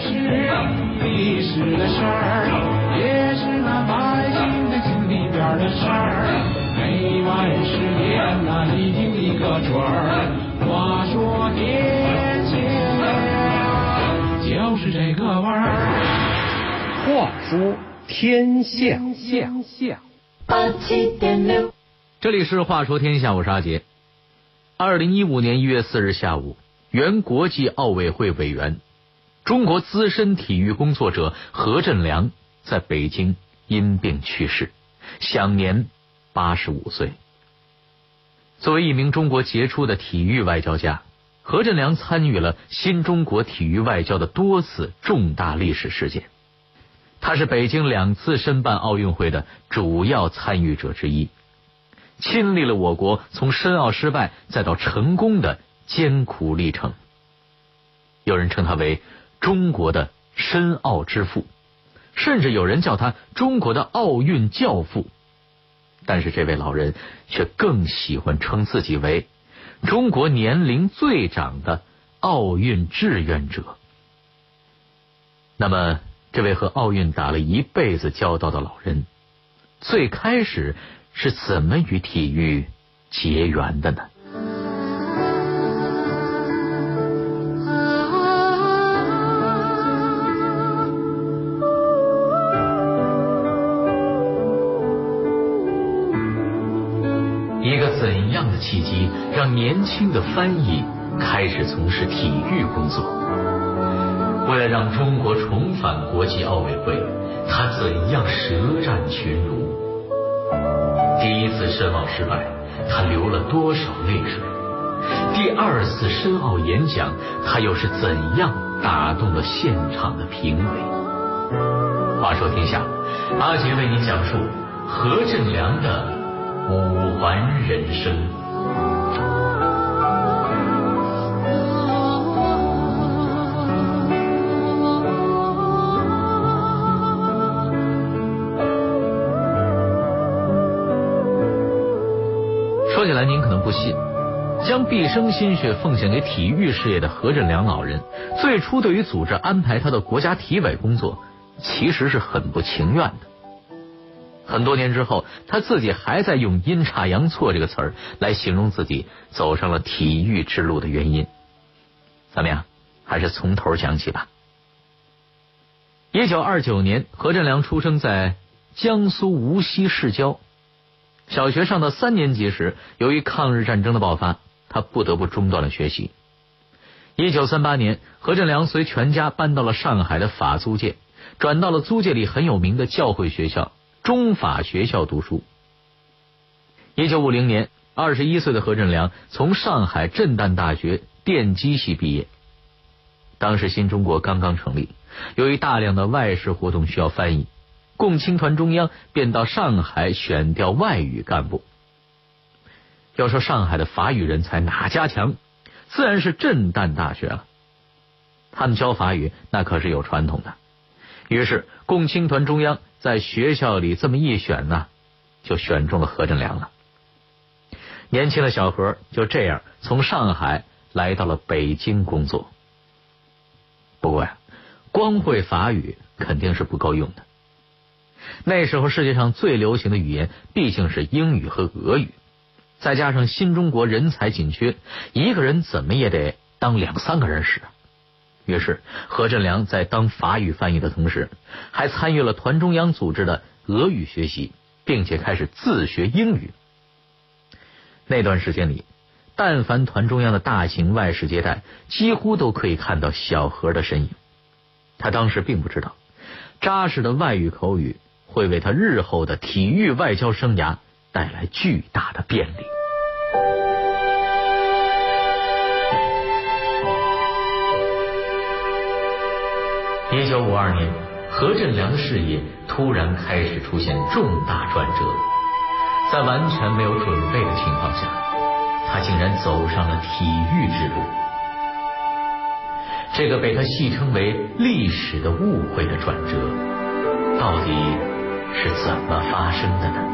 是历史的事儿，也是那百姓的心里边的事儿。每晚十点那一听一个准儿。话说天下就是这个味儿。话说天下，下下。八七点六，这里是话说天下，我是阿杰。二零一五年一月四日下午，原国际奥委会委员、中国资深体育工作者何振良在北京因病去世，享年八十五岁。作为一名中国杰出的体育外交家，何振良参与了新中国体育外交的多次重大历史事件。他是北京两次申办奥运会的主要参与者之一，亲历了我国从申奥失败再到成功的艰苦历程。有人称他为中国的申奥之父，甚至有人叫他中国的奥运教父。但是这位老人却更喜欢称自己为中国年龄最长的奥运志愿者。那么，这位和奥运打了一辈子交道的老人，最开始是怎么与体育结缘的呢？的契机，让年轻的翻译开始从事体育工作？为了让中国重返国际奥委会，他怎样舌战群儒？第一次申奥失败，他流了多少泪水？第二次申奥演讲，他又是怎样打动了现场的评委？话说天下，阿杰为您讲述何振良的五环人生。说起来您可能不信，将毕生心血奉献给体育事业的何振良老人，最初对于组织安排他的国家体委工作，其实是很不情愿的。很多年之后，他自己还在用“阴差阳错”这个词儿来形容自己走上了体育之路的原因。怎么样？还是从头讲起吧。一九二九年，何振良出生在江苏无锡市郊。小学上到三年级时，由于抗日战争的爆发，他不得不中断了学习。一九三八年，何振良随全家搬到了上海的法租界，转到了租界里很有名的教会学校中法学校读书。一九五零年，二十一岁的何振良从上海震旦大学电机系毕业。当时新中国刚刚成立，由于大量的外事活动需要翻译。共青团中央便到上海选调外语干部。要说上海的法语人才哪家强，自然是震旦大学了。他们教法语那可是有传统的。于是共青团中央在学校里这么一选呢，就选中了何振良了。年轻的小何就这样从上海来到了北京工作。不过呀，光会法语肯定是不够用的。那时候世界上最流行的语言毕竟是英语和俄语，再加上新中国人才紧缺，一个人怎么也得当两三个人使。于是何振良在当法语翻译的同时，还参与了团中央组织的俄语学习，并且开始自学英语。那段时间里，但凡团中央的大型外事接待，几乎都可以看到小何的身影。他当时并不知道，扎实的外语口语。会为他日后的体育外交生涯带来巨大的便利。一九五二年，何振良的事业突然开始出现重大转折，在完全没有准备的情况下，他竟然走上了体育之路。这个被他戏称为“历史的误会”的转折，到底？是怎么发生的呢？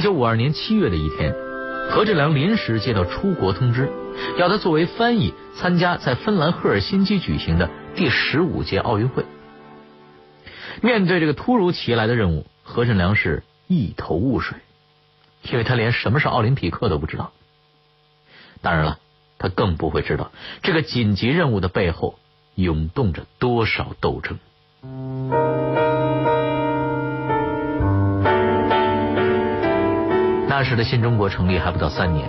一九五二年七月的一天，何振良临时接到出国通知，要他作为翻译参加在芬兰赫尔辛基举行的第十五届奥运会。面对这个突如其来的任务，何振良是一头雾水，因为他连什么是奥林匹克都不知道。当然了，他更不会知道这个紧急任务的背后涌动着多少斗争。那时的新中国成立还不到三年，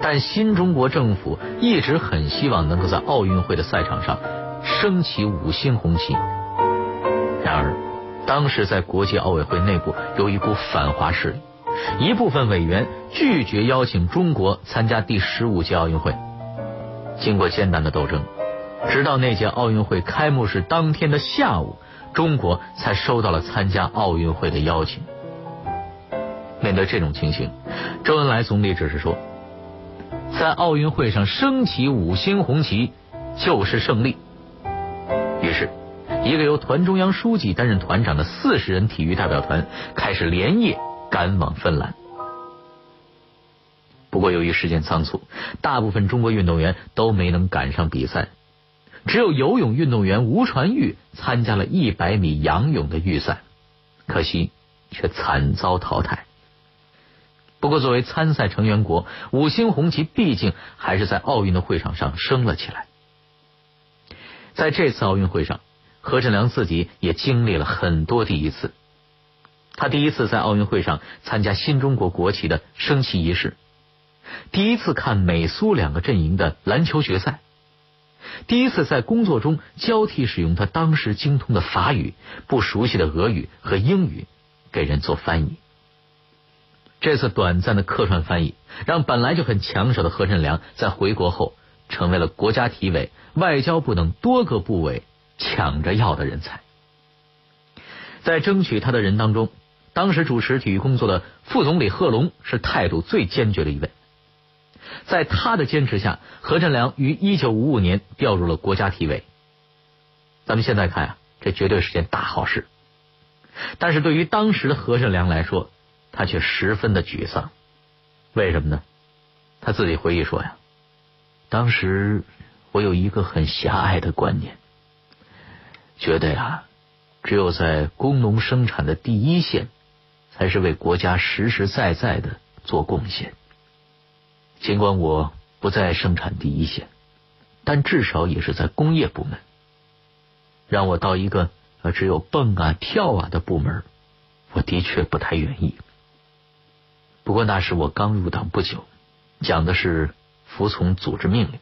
但新中国政府一直很希望能够在奥运会的赛场上升起五星红旗。然而，当时在国际奥委会内部有一股反华势力，一部分委员拒绝邀请中国参加第十五届奥运会。经过艰难的斗争，直到那届奥运会开幕式当天的下午，中国才收到了参加奥运会的邀请。面对这种情形，周恩来总理只是说，在奥运会上升起五星红旗就是胜利。于是。一个由团中央书记担任团长的四十人体育代表团开始连夜赶往芬兰。不过，由于时间仓促，大部分中国运动员都没能赶上比赛，只有游泳运动员吴传玉参加了一百米仰泳的预赛，可惜却惨遭淘汰。不过，作为参赛成员国，五星红旗毕竟还是在奥运的会场上升了起来。在这次奥运会上。何振良自己也经历了很多第一次。他第一次在奥运会上参加新中国国旗的升旗仪式，第一次看美苏两个阵营的篮球决赛，第一次在工作中交替使用他当时精通的法语、不熟悉的俄语和英语给人做翻译。这次短暂的客串翻译，让本来就很抢手的何振良在回国后成为了国家体委、外交部等多个部委。抢着要的人才，在争取他的人当中，当时主持体育工作的副总理贺龙是态度最坚决的一位。在他的坚持下，何振良于一九五五年调入了国家体委。咱们现在看啊，这绝对是件大好事。但是对于当时的何振良来说，他却十分的沮丧。为什么呢？他自己回忆说呀，当时我有一个很狭隘的观念。觉得呀，只有在工农生产的第一线，才是为国家实实在在的做贡献。尽管我不在生产第一线，但至少也是在工业部门。让我到一个只有蹦啊跳啊的部门，我的确不太愿意。不过那时我刚入党不久，讲的是服从组织命令，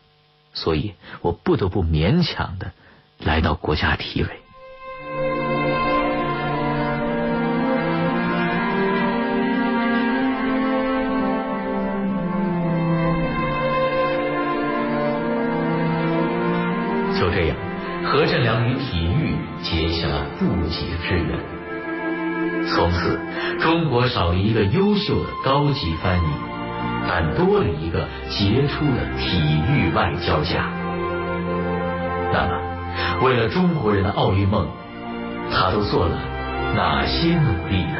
所以我不得不勉强的。来到国家体委，就这样，何振良与体育结下了不解之缘。从此，中国少了一个优秀的高级翻译，但多了一个杰出的体育外交家。那么。为了中国人的奥运梦，他都做了哪些努力呢？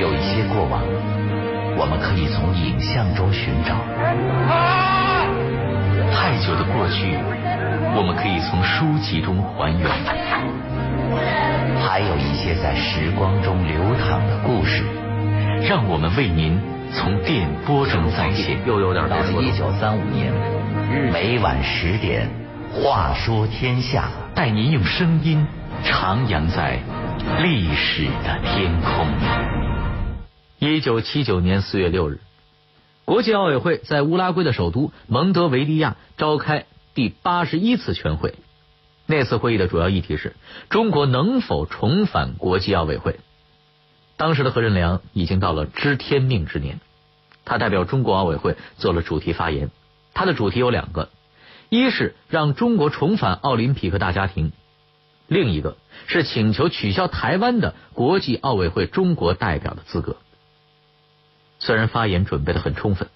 有一些过往，我们可以从影像中寻找；太久的过去，我们可以从书籍中还原。还有一些在时光中流淌的故事，让我们为您从电波中再现。又有点到了一九三五年，每晚十点，话说天下，带您用声音徜徉在历史的天空。一九七九年四月六日，国际奥委会在乌拉圭的首都蒙德维利亚召开第八十一次全会。那次会议的主要议题是中国能否重返国际奥委会。当时的何振良已经到了知天命之年，他代表中国奥委会做了主题发言。他的主题有两个：一是让中国重返奥林匹克大家庭；另一个是请求取消台湾的国际奥委会中国代表的资格。虽然发言准备的很充分，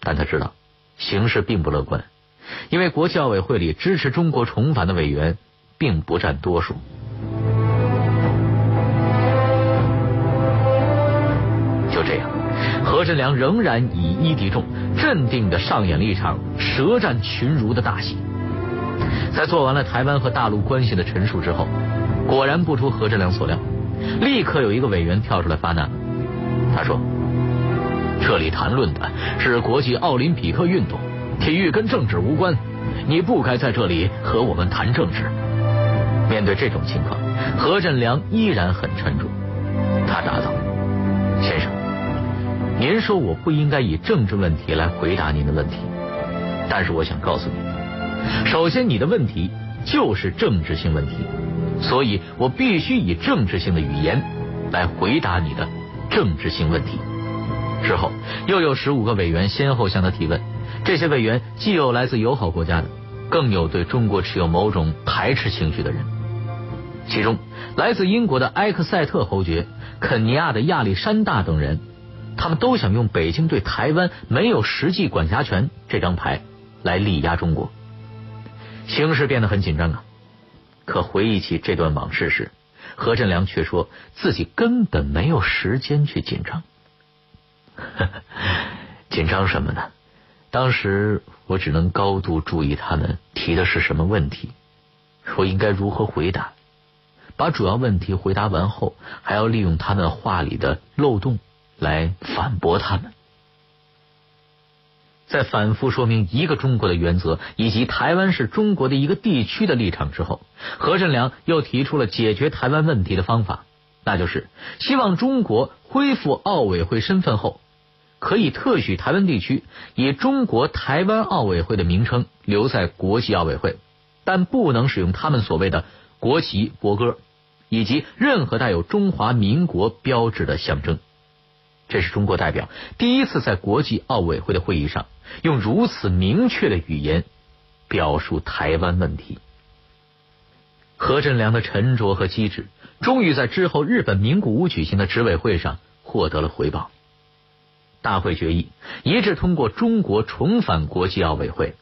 但他知道形势并不乐观。因为国际奥委会里支持中国重返的委员并不占多数。就这样，何振良仍然以一敌众，镇定的上演了一场舌战群儒的大戏。在做完了台湾和大陆关系的陈述之后，果然不出何振良所料，立刻有一个委员跳出来发难。他说：“这里谈论的是国际奥林匹克运动，体育跟政治无关，你不该在这里和我们谈政治。”面对这种情况，何振良依然很沉着。他答道：“先生。”您说我不应该以政治问题来回答您的问题，但是我想告诉你，首先你的问题就是政治性问题，所以我必须以政治性的语言来回答你的政治性问题。之后又有十五个委员先后向他提问，这些委员既有来自友好国家的，更有对中国持有某种排斥情绪的人。其中，来自英国的埃克塞特侯爵、肯尼亚的亚历山大等人。他们都想用北京对台湾没有实际管辖权这张牌来力压中国，形势变得很紧张啊！可回忆起这段往事时，何振良却说自己根本没有时间去紧张。紧张什么呢？当时我只能高度注意他们提的是什么问题，我应该如何回答，把主要问题回答完后，还要利用他们话里的漏洞。来反驳他们，在反复说明一个中国的原则以及台湾是中国的一个地区的立场之后，何振良又提出了解决台湾问题的方法，那就是希望中国恢复奥委会身份后，可以特许台湾地区以中国台湾奥委会的名称留在国际奥委会，但不能使用他们所谓的国旗、国歌以及任何带有中华民国标志的象征。这是中国代表第一次在国际奥委会的会议上用如此明确的语言表述台湾问题。何振良的沉着和机智，终于在之后日本名古屋举行的执委会上获得了回报。大会决议一致通过中国重返国际奥委会。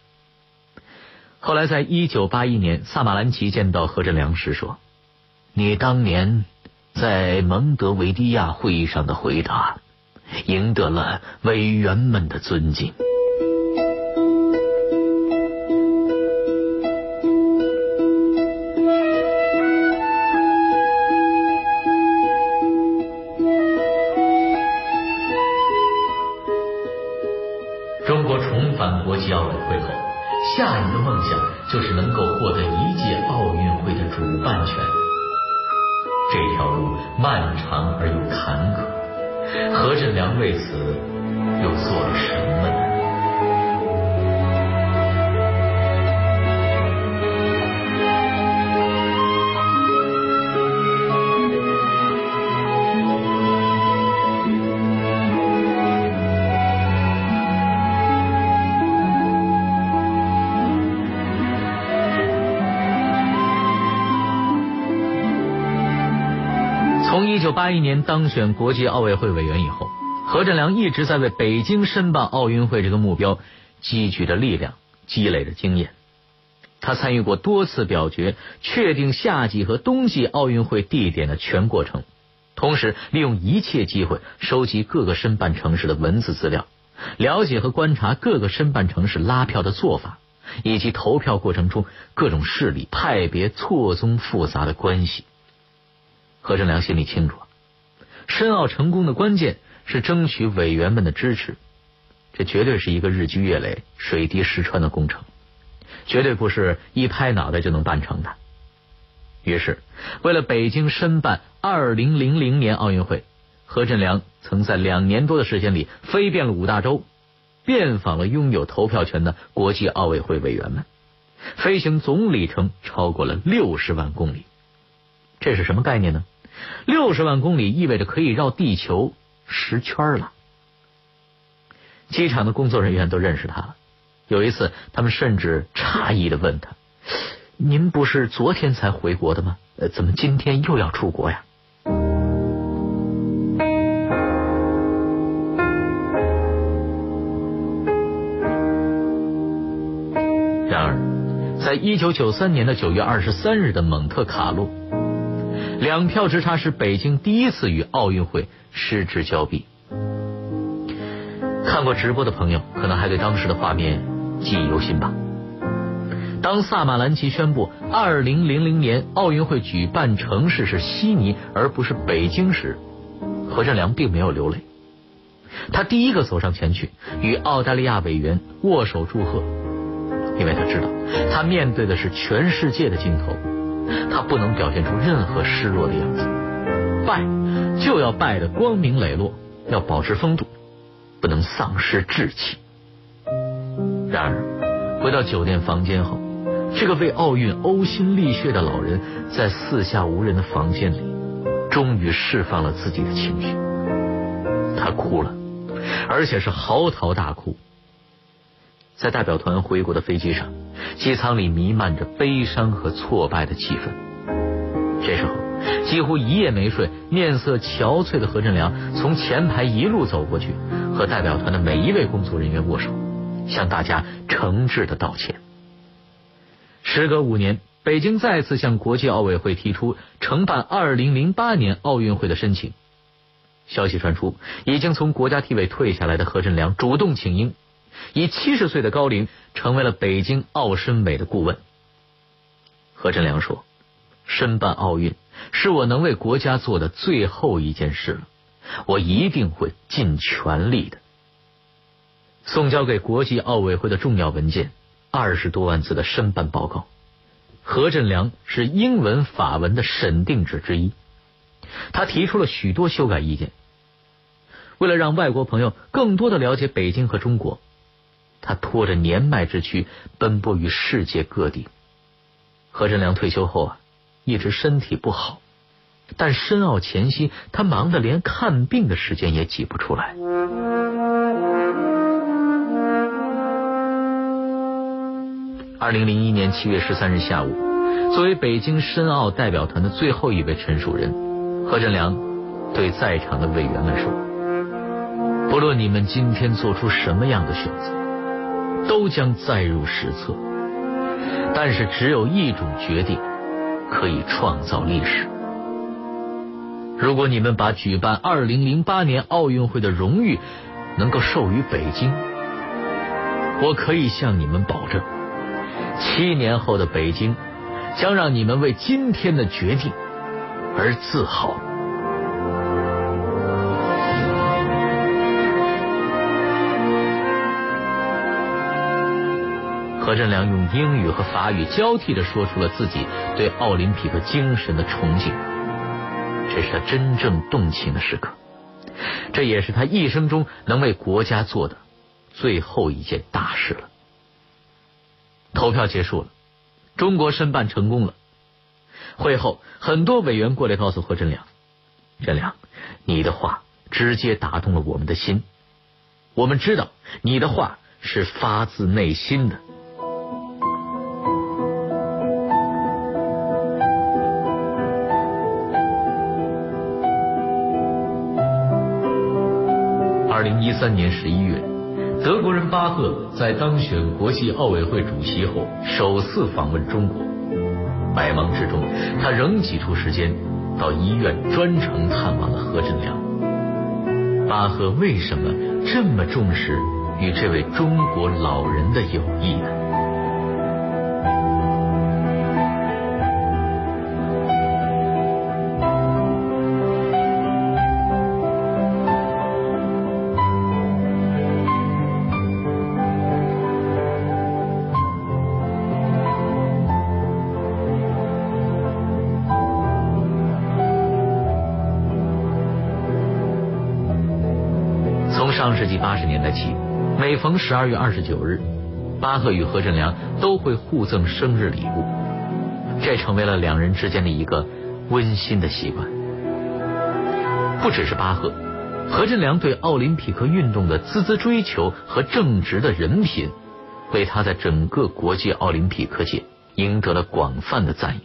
后来，在一九八一年，萨马兰奇见到何振良时说：“你当年在蒙德维利亚会议上的回答。”赢得了委员们的尊敬。九八一年当选国际奥委会委员以后，何振良一直在为北京申办奥运会这个目标积聚着力量，积累着经验。他参与过多次表决，确定夏季和冬季奥运会地点的全过程，同时利用一切机会收集各个申办城市的文字资料，了解和观察各个申办城市拉票的做法，以及投票过程中各种势力派别错综复杂的关系。何振良心里清楚，申奥成功的关键是争取委员们的支持，这绝对是一个日积月累、水滴石穿的工程，绝对不是一拍脑袋就能办成的。于是，为了北京申办二零零零年奥运会，何振良曾在两年多的时间里飞遍了五大洲，遍访了拥有投票权的国际奥委会委员们，飞行总里程超过了六十万公里。这是什么概念呢？六十万公里意味着可以绕地球十圈了。机场的工作人员都认识他了。有一次，他们甚至诧异的问他：“您不是昨天才回国的吗？呃，怎么今天又要出国呀？”然而，在一九九三年的九月二十三日的蒙特卡洛，两票之差使北京第一次与奥运会失之交臂。看过直播的朋友，可能还对当时的画面记忆犹新吧。当萨马兰奇宣布二零零零年奥运会举办城市是悉尼而不是北京时，何振良并没有流泪。他第一个走上前去，与澳大利亚委员握手祝贺，因为他知道他面对的是全世界的镜头，他不能表现出任何失落的样子。败就要败得光明磊落，要保持风度，不能丧失志气。然而，回到酒店房间后。这个为奥运呕心沥血的老人，在四下无人的房间里，终于释放了自己的情绪。他哭了，而且是嚎啕大哭。在代表团回国的飞机上，机舱里弥漫着悲伤和挫败的气氛。这时候，几乎一夜没睡、面色憔悴的何振良从前排一路走过去，和代表团的每一位工作人员握手，向大家诚挚的道歉。时隔五年，北京再次向国际奥委会提出承办二零零八年奥运会的申请。消息传出，已经从国家体委退下来的何振良主动请缨，以七十岁的高龄成为了北京奥申委的顾问。何振良说：“申办奥运是我能为国家做的最后一件事了，我一定会尽全力的。”送交给国际奥委会的重要文件。二十多万字的申办报告，何振良是英文、法文的审定者之一。他提出了许多修改意见。为了让外国朋友更多的了解北京和中国，他拖着年迈之躯奔波于世界各地。何振良退休后啊，一直身体不好，但申奥前夕，他忙得连看病的时间也挤不出来。二零零一年七月十三日下午，作为北京申奥代表团的最后一位陈述人，何振良对在场的委员们说：“不论你们今天做出什么样的选择，都将载入史册。但是只有一种决定可以创造历史。如果你们把举办二零零八年奥运会的荣誉能够授予北京，我可以向你们保证。”七年后的北京，将让你们为今天的决定而自豪。何振良用英语和法语交替的说出了自己对奥林匹克精神的崇敬，这是他真正动情的时刻，这也是他一生中能为国家做的最后一件大事了。投票结束了，中国申办成功了。会后，很多委员过来告诉何振良：“振良，你的话直接打动了我们的心。我们知道你的话是发自内心的。”三年十一月。德国人巴赫在当选国际奥委会主席后，首次访问中国。百忙之中，他仍挤出时间到医院专程探望了何振良。巴赫为什么这么重视与这位中国老人的友谊呢？世纪八十年代起，每逢十二月二十九日，巴赫与何振良都会互赠生日礼物，这成为了两人之间的一个温馨的习惯。不只是巴赫，何振良对奥林匹克运动的孜孜追求和正直的人品，为他在整个国际奥林匹克界赢得了广泛的赞誉。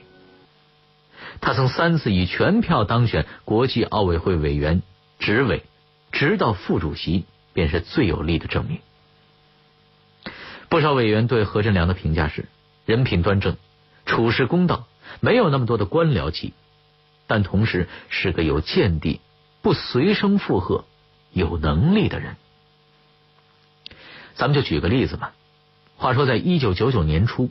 他曾三次以全票当选国际奥委会委员执委。直到副主席便是最有力的证明。不少委员对何振良的评价是：人品端正，处事公道，没有那么多的官僚气，但同时是个有见地、不随声附和、有能力的人。咱们就举个例子吧。话说，在一九九九年初，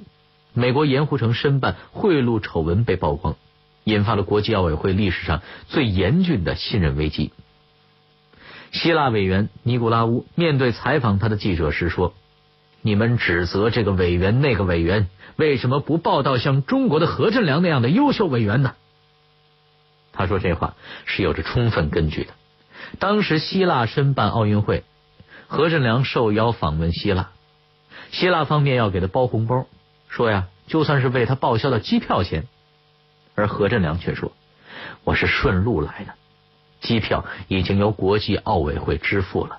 美国盐湖城申办贿赂丑闻被曝光，引发了国际奥委会历史上最严峻的信任危机。希腊委员尼古拉乌面对采访他的记者时说：“你们指责这个委员那个委员，为什么不报道像中国的何振良那样的优秀委员呢？”他说这话是有着充分根据的。当时希腊申办奥运会，何振良受邀访问希腊。希腊方面要给他包红包，说呀，就算是为他报销的机票钱。而何振良却说：“我是顺路来的，机票已经由国际奥委会支付了。”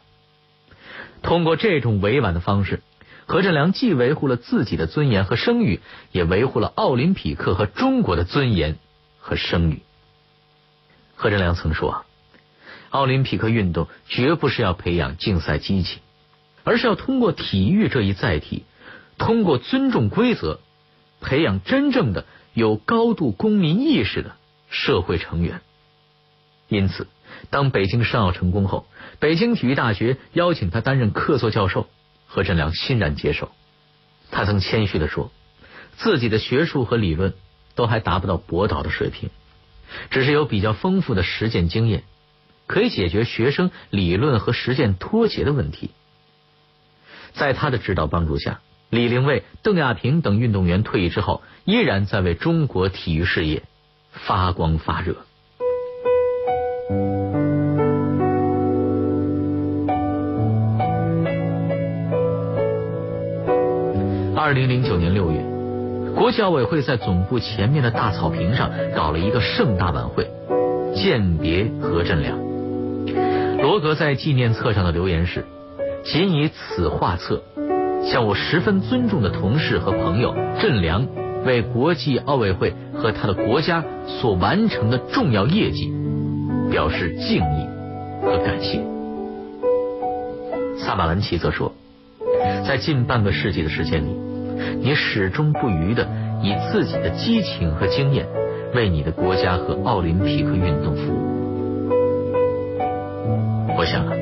通过这种委婉的方式，何振良既维护了自己的尊严和声誉，也维护了奥林匹克和中国的尊严和声誉。何振良曾说：“奥林匹克运动绝不是要培养竞赛机器。”而是要通过体育这一载体，通过尊重规则，培养真正的有高度公民意识的社会成员。因此，当北京申奥成功后，北京体育大学邀请他担任客座教授，何振良欣然接受。他曾谦虚的说，自己的学术和理论都还达不到博导的水平，只是有比较丰富的实践经验，可以解决学生理论和实践脱节的问题。在他的指导帮助下，李玲蔚、邓亚萍等运动员退役之后，依然在为中国体育事业发光发热。二零零九年六月，国际奥委会在总部前面的大草坪上搞了一个盛大晚会，鉴别何振良。罗格在纪念册上的留言是。仅以此画册，向我十分尊重的同事和朋友振良为国际奥委会和他的国家所完成的重要业绩表示敬意和感谢。萨马兰奇则说，在近半个世纪的时间里，你始终不渝的以自己的激情和经验为你的国家和奥林匹克运动服务。我想。